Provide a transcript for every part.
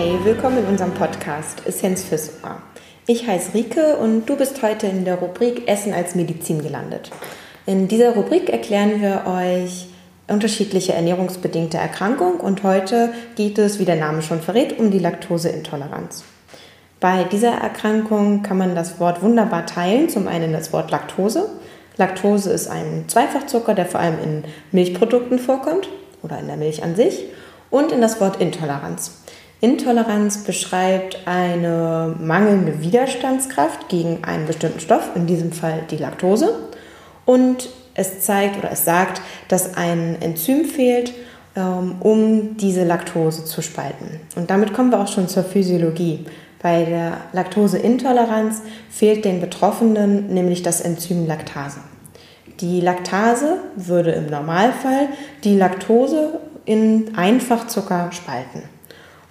willkommen in unserem Podcast Essenz fürs Ohr. Ich heiße Rike und du bist heute in der Rubrik Essen als Medizin gelandet. In dieser Rubrik erklären wir euch unterschiedliche ernährungsbedingte Erkrankungen und heute geht es, wie der Name schon verrät, um die Laktoseintoleranz. Bei dieser Erkrankung kann man das Wort wunderbar teilen. Zum einen das Wort Laktose. Laktose ist ein Zweifachzucker, der vor allem in Milchprodukten vorkommt oder in der Milch an sich. Und in das Wort Intoleranz. Intoleranz beschreibt eine mangelnde Widerstandskraft gegen einen bestimmten Stoff, in diesem Fall die Laktose. Und es zeigt oder es sagt, dass ein Enzym fehlt, ähm, um diese Laktose zu spalten. Und damit kommen wir auch schon zur Physiologie. Bei der Laktoseintoleranz fehlt den Betroffenen nämlich das Enzym Laktase. Die Laktase würde im Normalfall die Laktose in Einfachzucker spalten.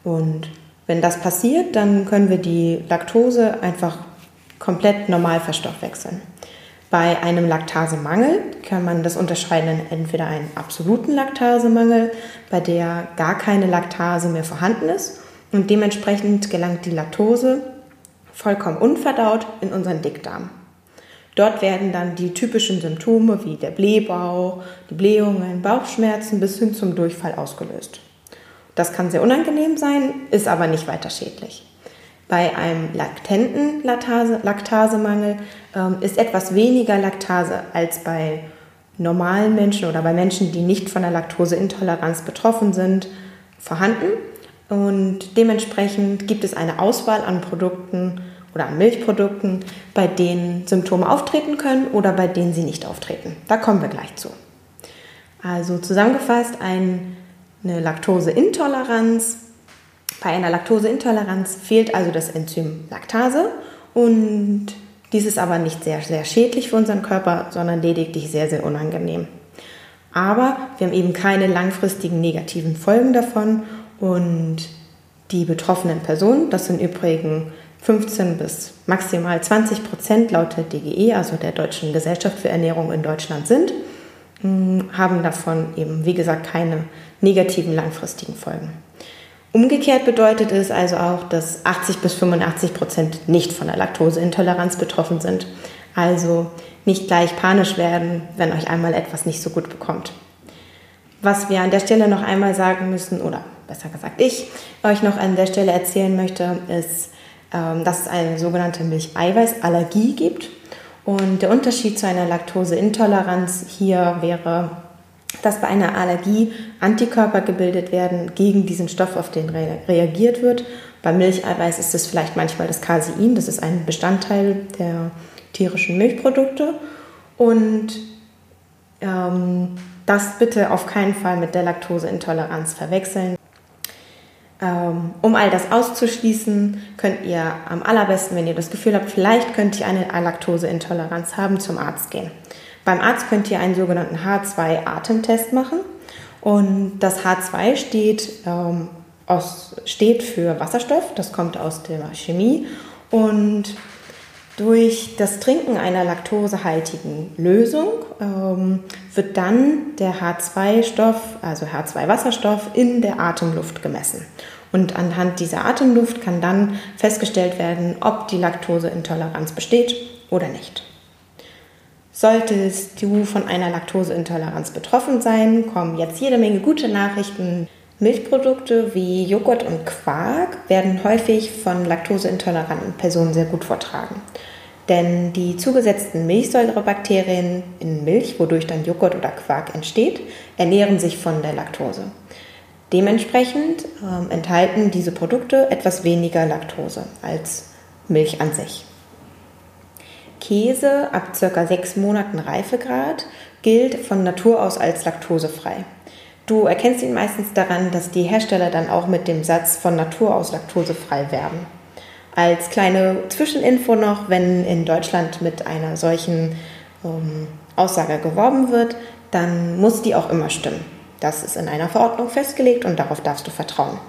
Und wenn das passiert, dann können wir die Laktose einfach komplett normal verstoffwechseln. Bei einem Laktasemangel kann man das unterscheiden in entweder einen absoluten Laktasemangel, bei der gar keine Laktase mehr vorhanden ist und dementsprechend gelangt die Laktose vollkommen unverdaut in unseren Dickdarm. Dort werden dann die typischen Symptome wie der Blähbauch, die Blähungen, Bauchschmerzen bis hin zum Durchfall ausgelöst. Das kann sehr unangenehm sein, ist aber nicht weiter schädlich. Bei einem latenten Laktase, Laktasemangel ähm, ist etwas weniger Laktase als bei normalen Menschen oder bei Menschen, die nicht von der Laktoseintoleranz betroffen sind, vorhanden. Und dementsprechend gibt es eine Auswahl an Produkten oder an Milchprodukten, bei denen Symptome auftreten können oder bei denen sie nicht auftreten. Da kommen wir gleich zu. Also zusammengefasst, ein eine Laktoseintoleranz. Bei einer Laktoseintoleranz fehlt also das Enzym Laktase und dies ist aber nicht sehr, sehr schädlich für unseren Körper, sondern lediglich sehr, sehr unangenehm. Aber wir haben eben keine langfristigen negativen Folgen davon und die betroffenen Personen, das sind übrigens 15 bis maximal 20 Prozent laut der DGE, also der Deutschen Gesellschaft für Ernährung in Deutschland sind, haben davon eben, wie gesagt, keine negativen langfristigen Folgen. Umgekehrt bedeutet es also auch, dass 80 bis 85 Prozent nicht von der Laktoseintoleranz betroffen sind. Also nicht gleich panisch werden, wenn euch einmal etwas nicht so gut bekommt. Was wir an der Stelle noch einmal sagen müssen, oder besser gesagt ich euch noch an der Stelle erzählen möchte, ist, ähm, dass es eine sogenannte Milcheiweißallergie gibt. Und der Unterschied zu einer Laktoseintoleranz hier wäre, dass bei einer Allergie Antikörper gebildet werden gegen diesen Stoff, auf den reagiert wird. Beim Milcheiweiß ist es vielleicht manchmal das Casein, das ist ein Bestandteil der tierischen Milchprodukte. Und ähm, das bitte auf keinen Fall mit der Laktoseintoleranz verwechseln. Ähm, um all das auszuschließen, könnt ihr am allerbesten, wenn ihr das Gefühl habt, vielleicht könnt ihr eine Laktoseintoleranz haben, zum Arzt gehen. Beim Arzt könnt ihr einen sogenannten H2-Atemtest machen. Und das H2 steht, ähm, aus, steht für Wasserstoff, das kommt aus der Chemie. Und durch das Trinken einer laktosehaltigen Lösung ähm, wird dann der H2-Stoff, also H2-Wasserstoff, in der Atemluft gemessen. Und anhand dieser Atemluft kann dann festgestellt werden, ob die Laktoseintoleranz besteht oder nicht. Solltest du von einer Laktoseintoleranz betroffen sein, kommen jetzt jede Menge gute Nachrichten. Milchprodukte wie Joghurt und Quark werden häufig von laktoseintoleranten Personen sehr gut vertragen. Denn die zugesetzten Milchsäurebakterien in Milch, wodurch dann Joghurt oder Quark entsteht, ernähren sich von der Laktose. Dementsprechend äh, enthalten diese Produkte etwas weniger Laktose als Milch an sich. Käse ab ca. sechs Monaten Reifegrad gilt von Natur aus als laktosefrei. Du erkennst ihn meistens daran, dass die Hersteller dann auch mit dem Satz von Natur aus laktosefrei werben. Als kleine Zwischeninfo noch, wenn in Deutschland mit einer solchen ähm, Aussage geworben wird, dann muss die auch immer stimmen. Das ist in einer Verordnung festgelegt und darauf darfst du vertrauen.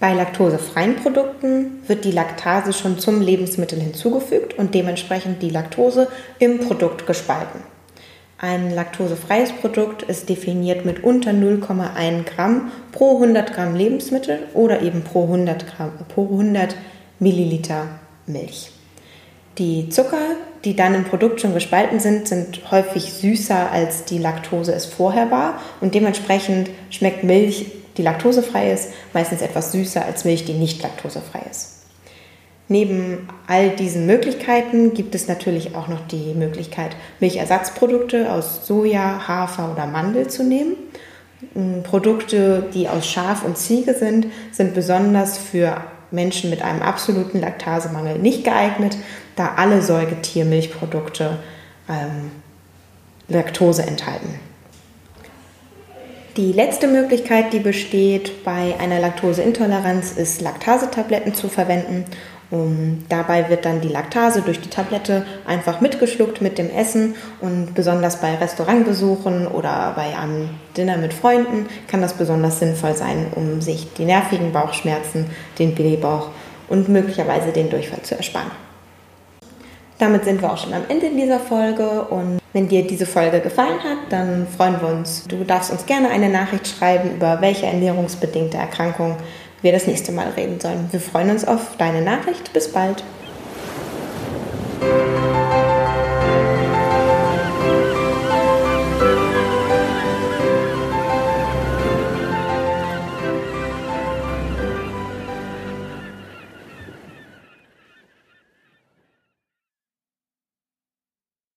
Bei laktosefreien Produkten wird die Laktase schon zum Lebensmittel hinzugefügt und dementsprechend die Laktose im Produkt gespalten. Ein laktosefreies Produkt ist definiert mit unter 0,1 Gramm pro 100 Gramm Lebensmittel oder eben pro 100, Gramm, pro 100 Milliliter Milch. Die Zucker, die dann im Produkt schon gespalten sind, sind häufig süßer als die Laktose es vorher war und dementsprechend schmeckt Milch, die laktosefrei ist, meistens etwas süßer als Milch, die nicht laktosefrei ist. Neben all diesen Möglichkeiten gibt es natürlich auch noch die Möglichkeit, Milchersatzprodukte aus Soja, Hafer oder Mandel zu nehmen. Mm, Produkte, die aus Schaf und Ziege sind, sind besonders für Menschen mit einem absoluten Laktasemangel nicht geeignet, da alle Säugetiermilchprodukte ähm, Laktose enthalten. Die letzte Möglichkeit, die besteht bei einer Laktoseintoleranz, ist Laktasetabletten zu verwenden um, dabei wird dann die Laktase durch die Tablette einfach mitgeschluckt mit dem Essen und besonders bei Restaurantbesuchen oder bei einem Dinner mit Freunden kann das besonders sinnvoll sein, um sich die nervigen Bauchschmerzen, den Blähbauch und möglicherweise den Durchfall zu ersparen. Damit sind wir auch schon am Ende dieser Folge und wenn dir diese Folge gefallen hat, dann freuen wir uns. Du darfst uns gerne eine Nachricht schreiben, über welche ernährungsbedingte Erkrankung wir das nächste Mal reden sollen. Wir freuen uns auf deine Nachricht. Bis bald.